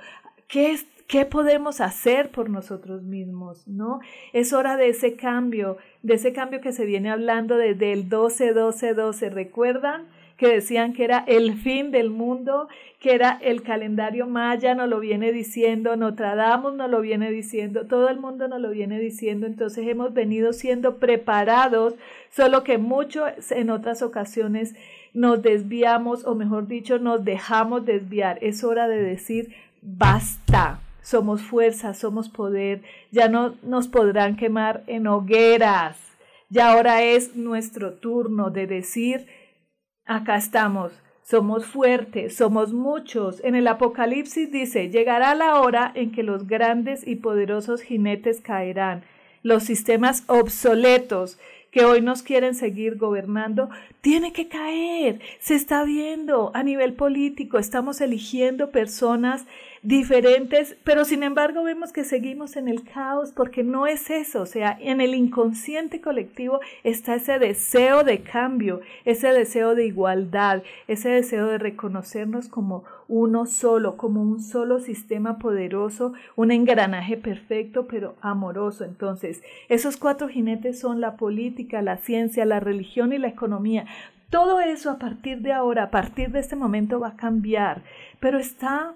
¿Qué, ¿Qué podemos hacer por nosotros mismos? ¿No? Es hora de ese cambio, de ese cambio que se viene hablando desde el 12, 12, 12. ¿Recuerdan? Que decían que era el fin del mundo, que era el calendario maya, nos lo viene diciendo, Notre Dame nos lo viene diciendo, todo el mundo nos lo viene diciendo, entonces hemos venido siendo preparados, solo que mucho en otras ocasiones nos desviamos, o mejor dicho, nos dejamos desviar. Es hora de decir, basta. Somos fuerza, somos poder, ya no nos podrán quemar en hogueras. Ya ahora es nuestro turno de decir, acá estamos, somos fuertes, somos muchos. En el Apocalipsis dice, llegará la hora en que los grandes y poderosos jinetes caerán, los sistemas obsoletos que hoy nos quieren seguir gobernando, tiene que caer. Se está viendo a nivel político, estamos eligiendo personas diferentes, pero sin embargo vemos que seguimos en el caos porque no es eso, o sea, en el inconsciente colectivo está ese deseo de cambio, ese deseo de igualdad, ese deseo de reconocernos como uno solo, como un solo sistema poderoso, un engranaje perfecto pero amoroso. Entonces, esos cuatro jinetes son la política, la ciencia, la religión y la economía. Todo eso a partir de ahora, a partir de este momento va a cambiar, pero está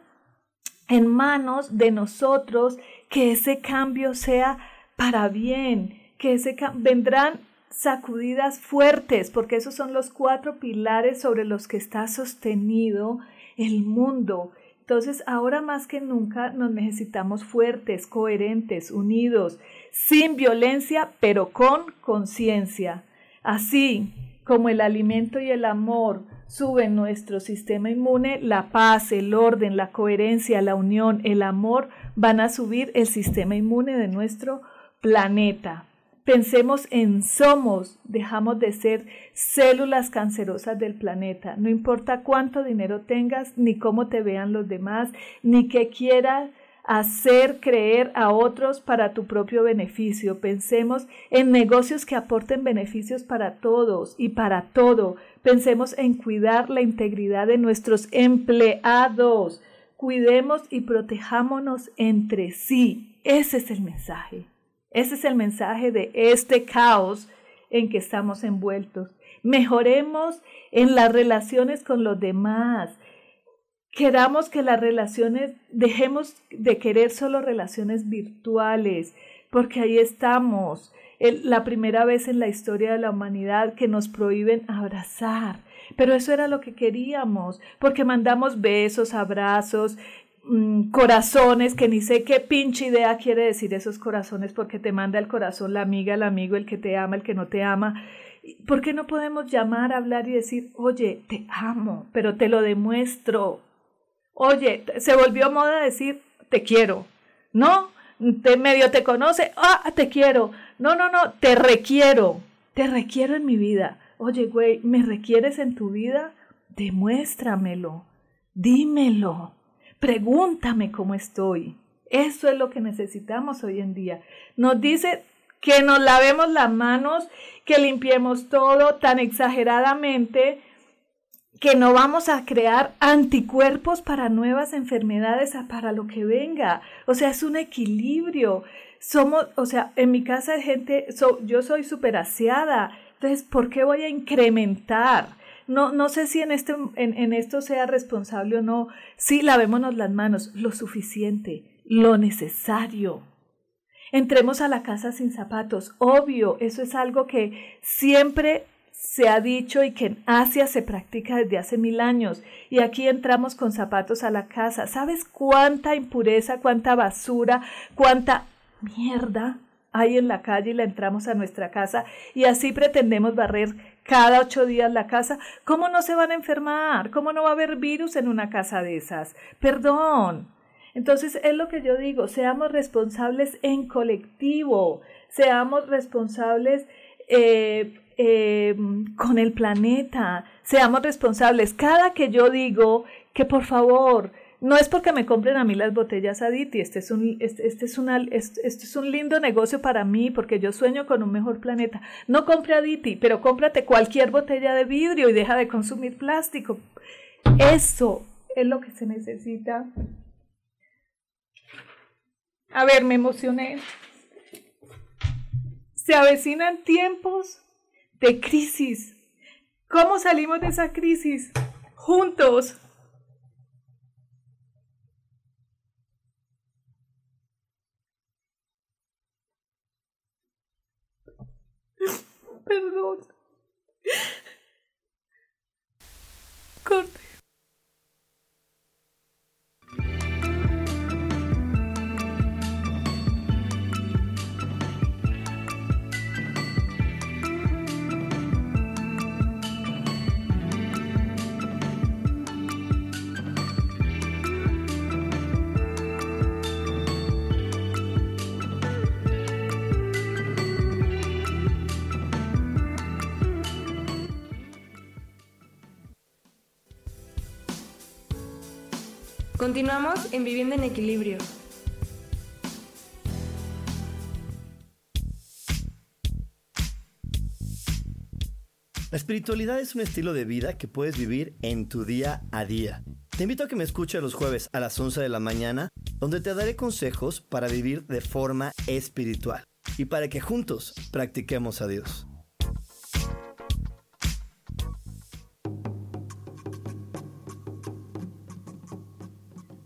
en manos de nosotros que ese cambio sea para bien, que ese vendrán sacudidas fuertes, porque esos son los cuatro pilares sobre los que está sostenido el mundo. Entonces, ahora más que nunca nos necesitamos fuertes, coherentes, unidos, sin violencia, pero con conciencia. Así como el alimento y el amor suben nuestro sistema inmune, la paz, el orden, la coherencia, la unión, el amor van a subir el sistema inmune de nuestro planeta. Pensemos en somos, dejamos de ser células cancerosas del planeta. No importa cuánto dinero tengas, ni cómo te vean los demás, ni qué quieras hacer creer a otros para tu propio beneficio. Pensemos en negocios que aporten beneficios para todos y para todo. Pensemos en cuidar la integridad de nuestros empleados. Cuidemos y protejámonos entre sí. Ese es el mensaje. Ese es el mensaje de este caos en que estamos envueltos. Mejoremos en las relaciones con los demás. Queramos que las relaciones, dejemos de querer solo relaciones virtuales, porque ahí estamos, la primera vez en la historia de la humanidad que nos prohíben abrazar. Pero eso era lo que queríamos, porque mandamos besos, abrazos, mm, corazones, que ni sé qué pinche idea quiere decir esos corazones, porque te manda el corazón la amiga, el amigo, el que te ama, el que no te ama. ¿Por qué no podemos llamar, hablar y decir, oye, te amo, pero te lo demuestro? Oye, se volvió moda decir, te quiero. No, te medio te conoce, ah, te quiero. No, no, no, te requiero. Te requiero en mi vida. Oye, güey, ¿me requieres en tu vida? Demuéstramelo. Dímelo. Pregúntame cómo estoy. Eso es lo que necesitamos hoy en día. Nos dice que nos lavemos las manos, que limpiemos todo tan exageradamente que no vamos a crear anticuerpos para nuevas enfermedades, para lo que venga. O sea, es un equilibrio. Somos, o sea, en mi casa hay gente, yo soy súper aseada, entonces, ¿por qué voy a incrementar? No, no sé si en, este, en, en esto sea responsable o no. Sí, lavémonos las manos, lo suficiente, lo necesario. Entremos a la casa sin zapatos. Obvio, eso es algo que siempre se ha dicho y que en Asia se practica desde hace mil años. Y aquí entramos con zapatos a la casa. ¿Sabes cuánta impureza, cuánta basura, cuánta mierda hay en la calle y la entramos a nuestra casa y así pretendemos barrer cada ocho días la casa? ¿Cómo no se van a enfermar? ¿Cómo no va a haber virus en una casa de esas? Perdón. Entonces es lo que yo digo, seamos responsables en colectivo, seamos responsables eh, Em, con el planeta, seamos responsables. Cada que yo digo que por favor, no es porque me compren a mí las botellas Aditi, este es un, este, este es una, este, es un lindo negocio para mí porque yo sueño con un mejor planeta. No compre Aditi, pero cómprate cualquier botella de vidrio y deja de consumir plástico. Eso es lo que se necesita. A ver, me emocioné. Se avecinan tiempos de crisis. ¿Cómo salimos de esa crisis? Juntos. Perdón. Continuamos en Vivienda en Equilibrio. La espiritualidad es un estilo de vida que puedes vivir en tu día a día. Te invito a que me escuches los jueves a las 11 de la mañana, donde te daré consejos para vivir de forma espiritual y para que juntos practiquemos a Dios.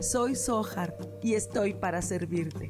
soy Sohar y estoy para servirte.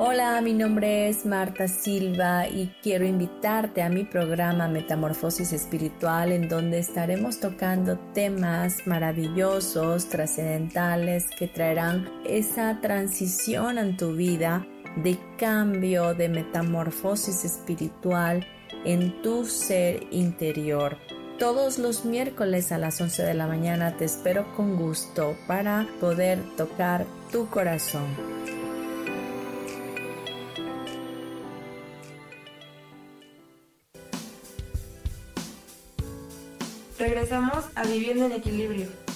Hola, mi nombre es Marta Silva y quiero invitarte a mi programa Metamorfosis Espiritual en donde estaremos tocando temas maravillosos, trascendentales que traerán esa transición en tu vida de cambio, de metamorfosis espiritual en tu ser interior. todos los miércoles a las 11 de la mañana te espero con gusto para poder tocar tu corazón. Regresamos a Viviendo en Equilibrio.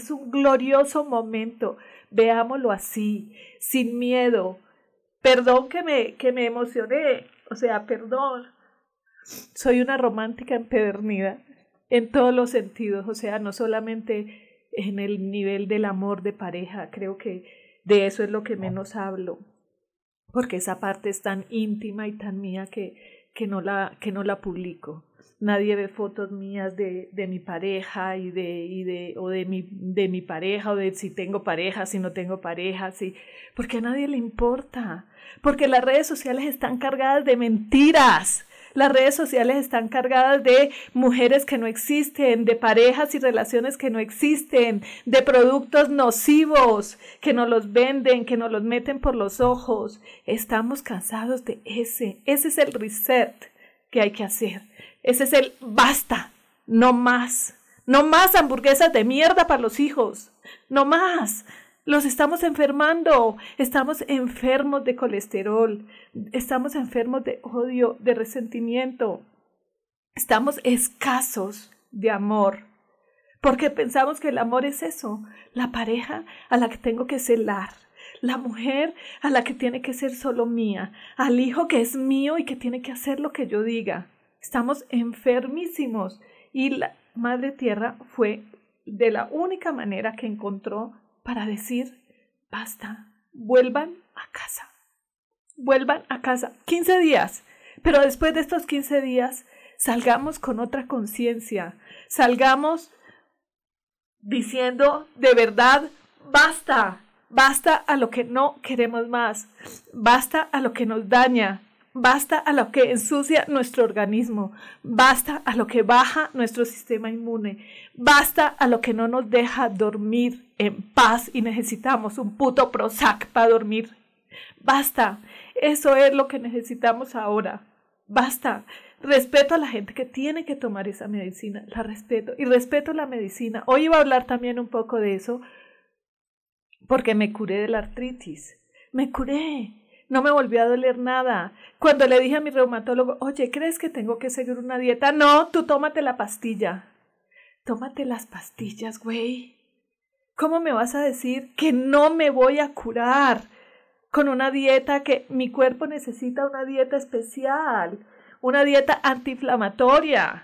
Es un glorioso momento. Veámoslo así, sin miedo. Perdón que me, que me emocioné. O sea, perdón. Soy una romántica empedernida en todos los sentidos. O sea, no solamente en el nivel del amor de pareja. Creo que de eso es lo que menos hablo. Porque esa parte es tan íntima y tan mía que, que, no, la, que no la publico nadie ve fotos mías de, de mi pareja y de, y de, o de mi, de mi pareja o de si tengo pareja, si no tengo pareja, si, porque a nadie le importa, porque las redes sociales están cargadas de mentiras. Las redes sociales están cargadas de mujeres que no existen, de parejas y relaciones que no existen, de productos nocivos que nos los venden, que nos los meten por los ojos. Estamos cansados de ese. Ese es el reset que hay que hacer. Ese es el basta, no más. No más hamburguesas de mierda para los hijos. No más. Los estamos enfermando. Estamos enfermos de colesterol. Estamos enfermos de odio, de resentimiento. Estamos escasos de amor. Porque pensamos que el amor es eso, la pareja a la que tengo que celar, la mujer a la que tiene que ser solo mía, al hijo que es mío y que tiene que hacer lo que yo diga. Estamos enfermísimos y la Madre Tierra fue de la única manera que encontró para decir, basta, vuelvan a casa, vuelvan a casa. 15 días, pero después de estos 15 días, salgamos con otra conciencia, salgamos diciendo de verdad, basta, basta a lo que no queremos más, basta a lo que nos daña, Basta a lo que ensucia nuestro organismo, basta a lo que baja nuestro sistema inmune, basta a lo que no nos deja dormir en paz y necesitamos un puto Prozac para dormir. Basta, eso es lo que necesitamos ahora. Basta. Respeto a la gente que tiene que tomar esa medicina, la respeto y respeto la medicina. Hoy iba a hablar también un poco de eso porque me curé de la artritis. Me curé no me volvió a doler nada. Cuando le dije a mi reumatólogo, oye, ¿crees que tengo que seguir una dieta? No, tú tómate la pastilla. Tómate las pastillas, güey. ¿Cómo me vas a decir que no me voy a curar con una dieta que mi cuerpo necesita una dieta especial, una dieta antiinflamatoria,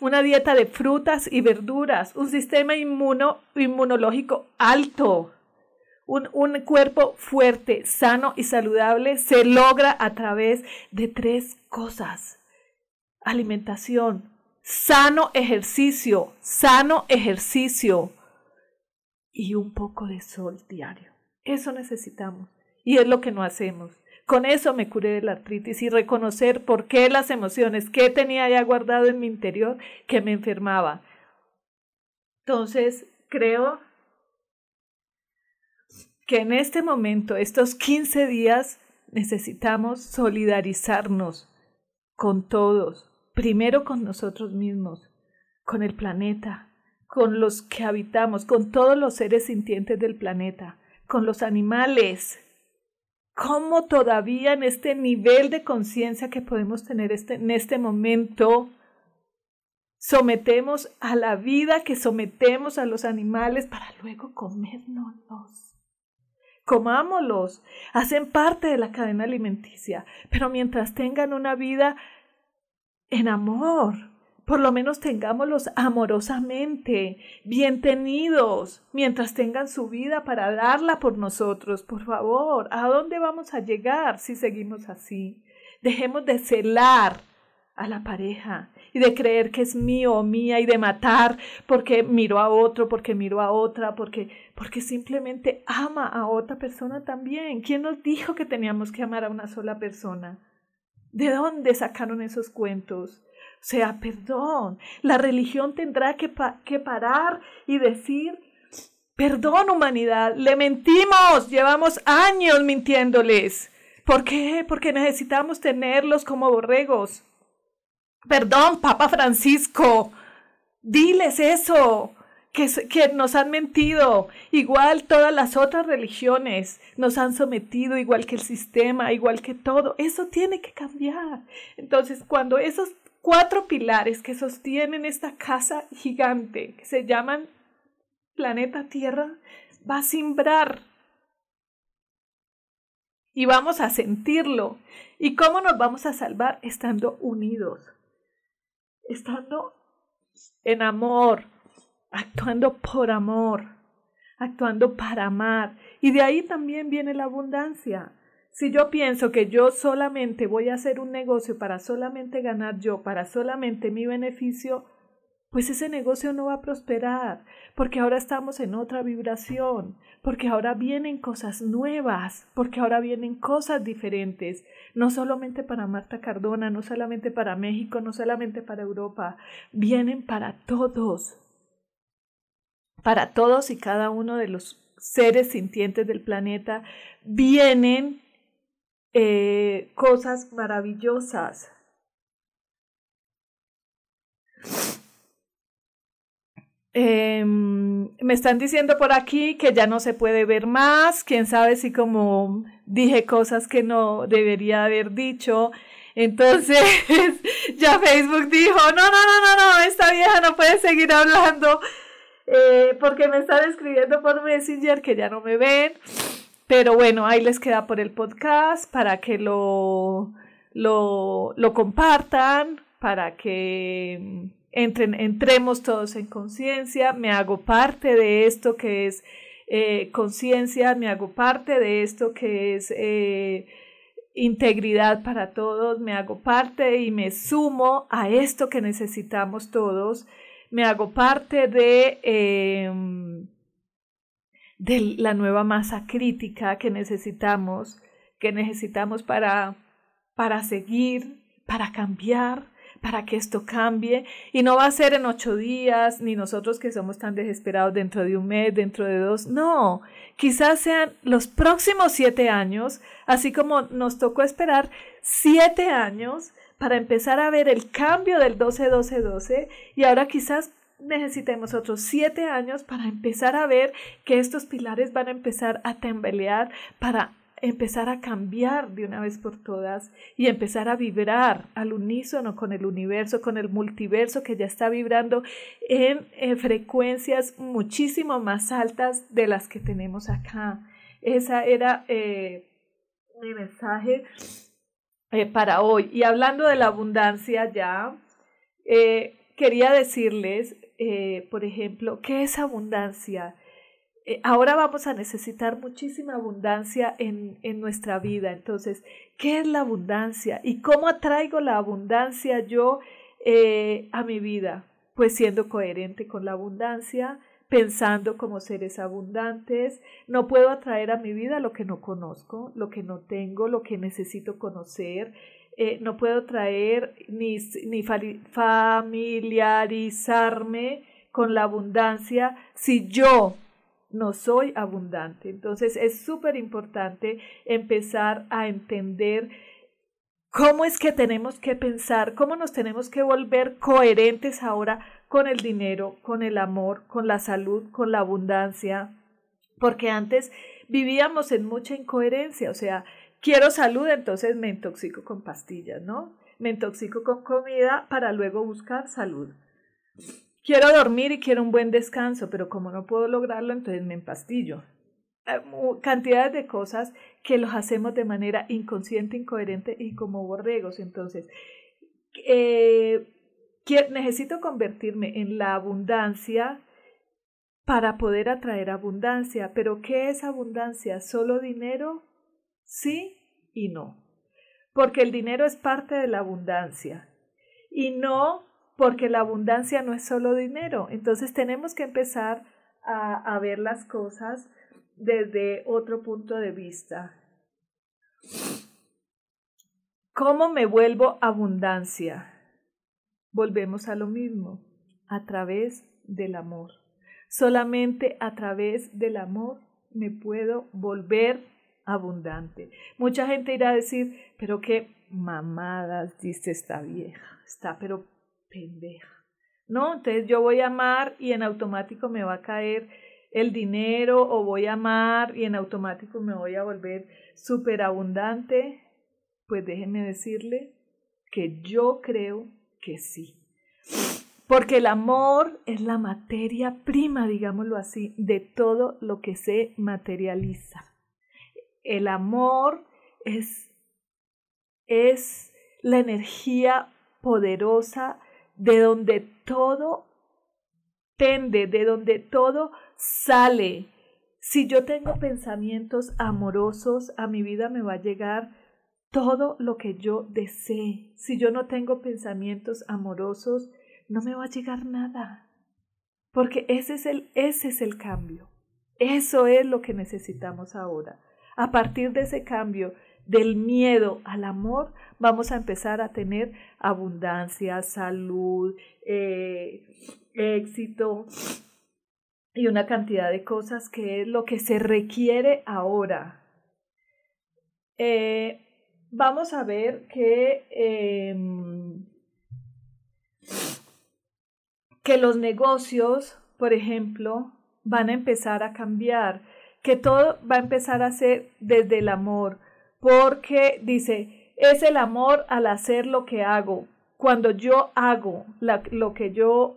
una dieta de frutas y verduras, un sistema inmuno, inmunológico alto? Un, un, cuerpo fuerte, sano y saludable se logra a través de tres cosas. Alimentación, sano ejercicio, sano ejercicio y un poco de sol diario. Eso necesitamos y es lo que no hacemos. Con eso me curé de la artritis y reconocer por qué las emociones que tenía ya guardado en mi interior que me enfermaba. Entonces, creo que en este momento, estos 15 días, necesitamos solidarizarnos con todos, primero con nosotros mismos, con el planeta, con los que habitamos, con todos los seres sintientes del planeta, con los animales. ¿Cómo todavía en este nivel de conciencia que podemos tener este, en este momento sometemos a la vida que sometemos a los animales para luego comérnoslos? Comámoslos, hacen parte de la cadena alimenticia, pero mientras tengan una vida en amor. Por lo menos tengámoslos amorosamente, bien tenidos, mientras tengan su vida para darla por nosotros. Por favor, ¿a dónde vamos a llegar si seguimos así? Dejemos de celar a la pareja y de creer que es mío o mía y de matar porque miro a otro, porque miro a otra, porque, porque simplemente ama a otra persona también. ¿Quién nos dijo que teníamos que amar a una sola persona? ¿De dónde sacaron esos cuentos? O sea, perdón, la religión tendrá que, que parar y decir, perdón humanidad, le mentimos, llevamos años mintiéndoles. ¿Por qué? Porque necesitamos tenerlos como borregos. Perdón, Papa Francisco, diles eso que, nos han mentido, igual todas las otras religiones nos han sometido, igual que el sistema, igual que todo. Eso tiene que cambiar. Entonces, cuando esos cuatro pilares que sostienen esta casa gigante, que se llaman planeta Tierra, va a simbrar. Y vamos a sentirlo. ¿Y cómo nos vamos a salvar? Estando unidos, estando en amor, actuando por amor, actuando para amar. Y de ahí también viene la abundancia. Si yo pienso que yo solamente voy a hacer un negocio para solamente ganar yo, para solamente mi beneficio, pues ese negocio no va a prosperar, porque ahora estamos en otra vibración, porque ahora vienen cosas nuevas, porque ahora vienen cosas diferentes, no solamente para Marta Cardona, no solamente para México, no solamente para Europa, vienen para todos para todos y cada uno de los seres sintientes del planeta vienen eh, cosas maravillosas. Em, me están diciendo por aquí que ya no se puede ver más, quién sabe si como dije cosas que no debería haber dicho. Entonces (laughs) ya Facebook dijo, no, no, no, no, no, esta vieja no puede seguir hablando eh, porque me están escribiendo por Messenger que ya no me ven. Pero bueno, ahí les queda por el podcast para que lo, lo, lo compartan, para que entremos todos en conciencia. Me hago parte de esto que es eh, conciencia, me hago parte de esto que es eh, integridad para todos, me hago parte y me sumo a esto que necesitamos todos me hago parte de, em, de la nueva masa crítica que necesitamos, que necesitamos para, para seguir, para cambiar, para que esto cambie. Y no va a ser en ocho días, ni nosotros que somos tan desesperados dentro de un mes, dentro de dos. No, quizás sean los próximos siete años, así como nos tocó esperar siete años para empezar a ver el cambio del 12-12-12 y ahora quizás necesitemos otros siete años para empezar a ver que estos pilares van a empezar a temblear para empezar a cambiar de una vez por todas y empezar a vibrar al unísono con el universo, con el multiverso que ya está vibrando en, frecuencias muchísimo más altas de las que tenemos acá. Esa era eh, mi mensaje eh, para hoy. Y hablando de la abundancia ya, eh, quería decirles, por ejemplo, ¿qué es abundancia? Eh, ahora vamos a necesitar muchísima abundancia en, en nuestra vida. Entonces, ¿qué es la abundancia? ¿Y cómo atraigo la abundancia yo eh, a mi vida? Pues siendo coherente con la abundancia, pensando como seres abundantes. No puedo atraer a mi vida lo que no conozco, lo que no tengo, lo que necesito conocer. Eh, no puedo traer ni, ni familiarizarme con la abundancia si yo no soy abundante. Entonces es súper importante empezar a entender cómo es que tenemos que pensar, cómo nos tenemos que volver coherentes ahora con el dinero, con el amor, con la salud, con la abundancia, porque antes vivíamos en mucha incoherencia, o sea, quiero salud, entonces me intoxico con pastillas, ¿no? Me intoxico con comida para luego buscar salud. Quiero dormir y quiero un buen descanso, pero como no puedo lograrlo, entonces me empastillo. Eh, cantidades de cosas que los hacemos de manera inconsciente, incoherente y como borregos. Entonces, eh, necesito convertirme en la abundancia para poder atraer abundancia. Pero ¿qué es abundancia? ¿Solo dinero? Sí y no. Porque el dinero es parte de la abundancia. Y no porque la abundancia no es solo dinero. Entonces tenemos que empezar a, ver las cosas desde otro punto de vista. ¿Cómo me vuelvo abundancia? Volvemos a lo mismo, a través del amor. Solamente a través del amor me puedo volver abundante. Mucha gente irá a decir, pero qué mamadas dice esta vieja, está pero pendeja. ¿No? Entonces yo voy a amar y en automático me va a caer el dinero o voy a amar y en automático me voy a volver súper abundante. Pues déjenme decirle que yo creo que sí. Porque el amor es la materia prima, digámoslo así, de todo lo que se materializa. El amor es, es la energía poderosa de donde todo tende, de donde todo sale. Si yo tengo pensamientos amorosos, a mi vida me va a llegar todo lo que yo desee. Si yo no tengo pensamientos amorosos, no me va a llegar nada. Porque ese es el, ese es el cambio. Eso es lo que necesitamos ahora. A partir de ese cambio, del miedo al amor, vamos a empezar a tener abundancia, salud, eh, éxito y una cantidad de cosas que es lo que se requiere ahora. Eh, vamos a ver que, em, que los negocios, por ejemplo, van a empezar a cambiar, que todo va a empezar a ser desde el amor, porque dice, es el amor al hacer lo que hago. Cuando yo hago lo que yo,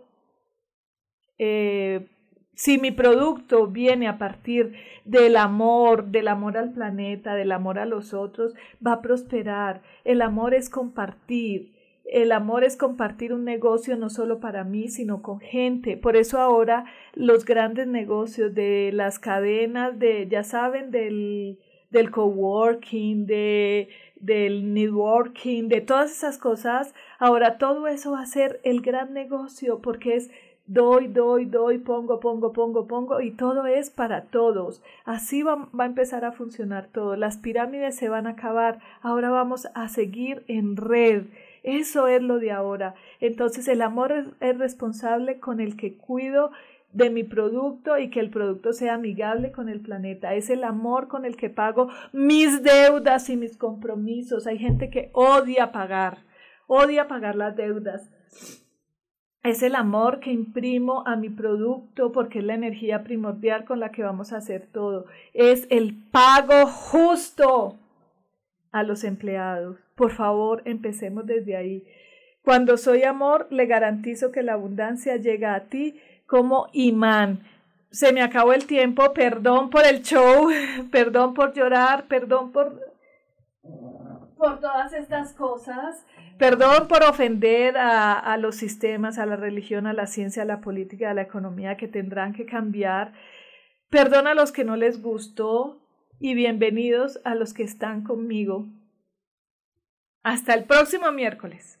eh, si mi producto viene a partir del amor, del amor al planeta, del amor a los otros, va a prosperar. El amor es compartir. El amor es compartir un negocio no solo para mí, sino con gente. Por eso ahora los grandes negocios de las cadenas de, ya saben, del, del coworking, de, del networking, de todas esas cosas, ahora todo eso va a ser el gran negocio porque es doy, doy, doy, pongo, pongo, pongo, pongo y todo es para todos. Así va, va, a empezar a funcionar todo. Las pirámides se van a acabar. Ahora vamos a seguir en red. Eso es lo de ahora. Entonces el amor es, es responsable con el que cuido de mi producto y que el producto sea amigable con el planeta. Es el amor con el que pago mis deudas y mis compromisos. Hay gente que odia pagar, odia pagar las deudas. es el amor que imprimo a mi producto porque es la energía primordial con la que vamos a hacer todo. Es el pago justo a los empleados. Por favor, empecemos desde ahí. Cuando soy amor, le garantizo que la abundancia llega a ti como imán. Se me acabó el tiempo, perdón por el show, (laughs) perdón por llorar, perdón por, por todas estas cosas. Perdón por ofender a, a, los sistemas, a la religión, a la ciencia, a la política, a la economía que tendrán que cambiar. Perdón a los que no les gustó y bienvenidos a los que están conmigo. Hasta el próximo miércoles.